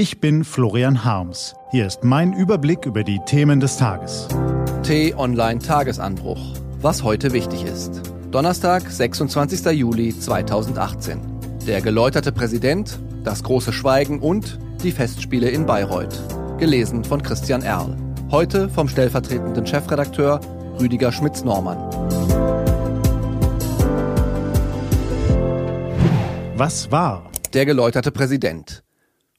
Ich bin Florian Harms. Hier ist mein Überblick über die Themen des Tages. T-Online Tagesanbruch. Was heute wichtig ist. Donnerstag, 26. Juli 2018. Der geläuterte Präsident, das große Schweigen und die Festspiele in Bayreuth. Gelesen von Christian Erl. Heute vom stellvertretenden Chefredakteur Rüdiger Schmitz-Normann. Was war? Der geläuterte Präsident.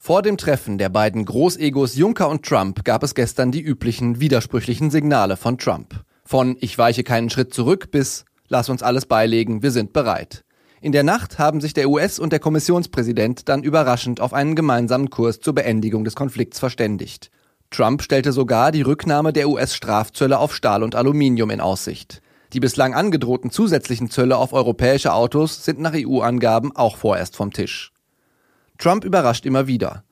Vor dem Treffen der beiden Großegos Juncker und Trump gab es gestern die üblichen widersprüchlichen Signale von Trump. Von ich weiche keinen Schritt zurück bis lass uns alles beilegen, wir sind bereit. In der Nacht haben sich der US- und der Kommissionspräsident dann überraschend auf einen gemeinsamen Kurs zur Beendigung des Konflikts verständigt. Trump stellte sogar die Rücknahme der US-Strafzölle auf Stahl und Aluminium in Aussicht. Die bislang angedrohten zusätzlichen Zölle auf europäische Autos sind nach EU-Angaben auch vorerst vom Tisch. Trump überrascht immer wieder.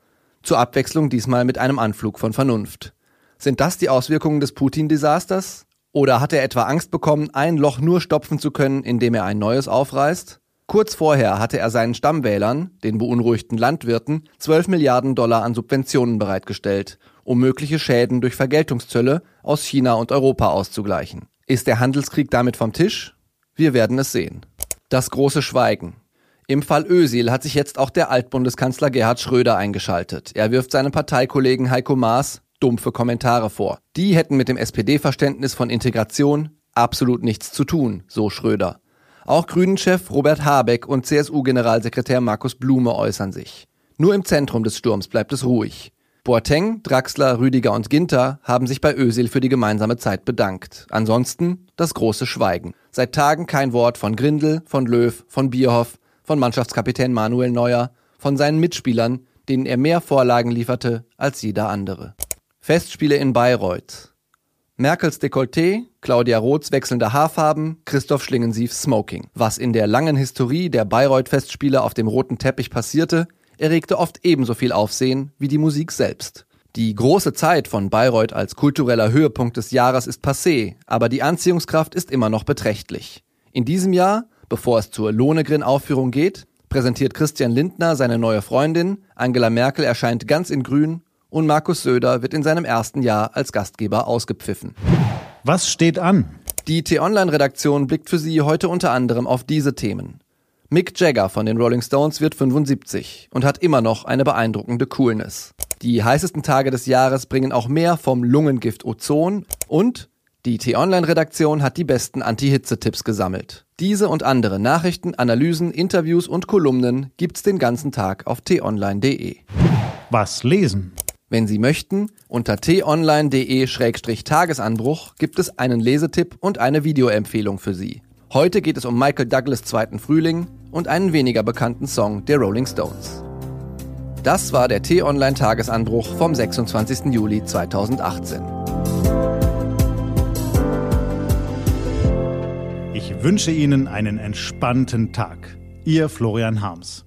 Zur Abwechslung diesmal mit einem Anflug von Vernunft. Sind das die Auswirkungen des Putin-Desasters? Oder hat er etwa Angst bekommen, ein Loch nur stopfen zu können, indem er ein neues aufreißt? Kurz vorher hatte er seinen Stammwählern, den beunruhigten Landwirten, 12 Milliarden Dollar an Subventionen bereitgestellt, um mögliche Schäden durch Vergeltungszölle aus China und Europa auszugleichen. Ist der Handelskrieg damit vom Tisch? Wir werden es sehen. Das große Schweigen. Im Fall Ösil hat sich jetzt auch der Altbundeskanzler Gerhard Schröder eingeschaltet. Er wirft seinem Parteikollegen Heiko Maas dumpfe Kommentare vor. Die hätten mit dem SPD-Verständnis von Integration absolut nichts zu tun, so Schröder. Auch Grünen-Chef Robert Habeck und CSU-Generalsekretär Markus Blume äußern sich. Nur im Zentrum des Sturms bleibt es ruhig. Boateng, Draxler, Rüdiger und Ginter haben sich bei Ösil für die gemeinsame Zeit bedankt. Ansonsten das große Schweigen. Seit Tagen kein Wort von Grindel, von Löw, von Bierhoff, von Mannschaftskapitän Manuel Neuer, von seinen Mitspielern, denen er mehr Vorlagen lieferte als jeder andere. Festspiele in Bayreuth. Merkels Dekolleté, Claudia Roths wechselnde Haarfarben, Christoph Schlingensiefs Smoking. Was in der langen Historie der Bayreuth-Festspiele auf dem roten Teppich passierte, erregte oft ebenso viel Aufsehen wie die Musik selbst. Die große Zeit von Bayreuth als kultureller Höhepunkt des Jahres ist passé, aber die Anziehungskraft ist immer noch beträchtlich. In diesem Jahr, bevor es zur Lohegrin-Aufführung geht, präsentiert Christian Lindner seine neue Freundin, Angela Merkel erscheint ganz in grün und Markus Söder wird in seinem ersten Jahr als Gastgeber ausgepfiffen. Was steht an? Die T-Online-Redaktion blickt für Sie heute unter anderem auf diese Themen. Mick Jagger von den Rolling Stones wird 75 und hat immer noch eine beeindruckende Coolness. Die heißesten Tage des Jahres bringen auch mehr vom Lungengift Ozon und die T-Online-Redaktion hat die besten Anti-Hitze-Tipps gesammelt. Diese und andere Nachrichten, Analysen, Interviews und Kolumnen gibt's den ganzen Tag auf t-online.de. Was lesen? Wenn Sie möchten, unter t-online.de-tagesanbruch gibt es einen Lesetipp und eine Videoempfehlung für Sie. Heute geht es um Michael Douglas' zweiten Frühling und einen weniger bekannten Song der Rolling Stones. Das war der T-Online-Tagesanbruch vom 26. Juli 2018. Ich wünsche Ihnen einen entspannten Tag. Ihr Florian Harms.